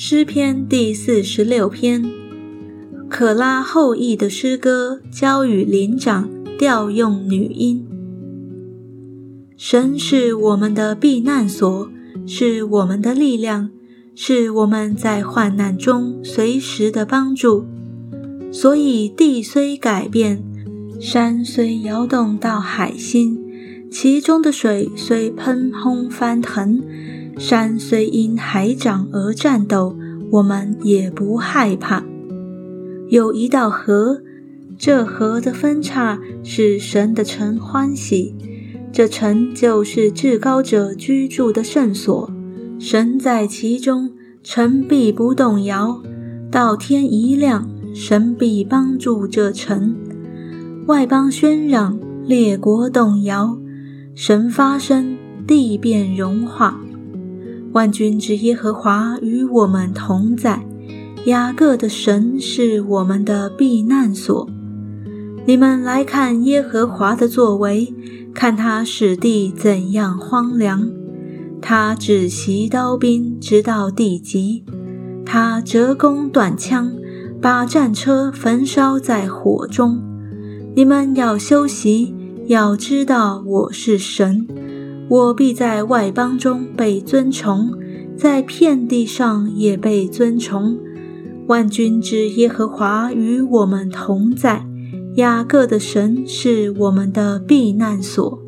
诗篇第四十六篇，可拉后裔的诗歌，交与灵长，调用女音。神是我们的避难所，是我们的力量，是我们在患难中随时的帮助。所以地虽改变，山虽摇动到海心，其中的水虽喷轰翻腾。山虽因海涨而颤抖，我们也不害怕。有一道河，这河的分叉是神的城欢喜，这城就是至高者居住的圣所。神在其中，城必不动摇。到天一亮，神必帮助这城。外邦喧嚷，列国动摇，神发声，地变融化。万军之耶和华与我们同在，雅各的神是我们的避难所。你们来看耶和华的作为，看他使地怎样荒凉。他只袭刀兵，直到地极；他折弓短枪，把战车焚烧在火中。你们要休息，要知道我是神。我必在外邦中被尊崇，在遍地上也被尊崇。万军之耶和华与我们同在，雅各的神是我们的避难所。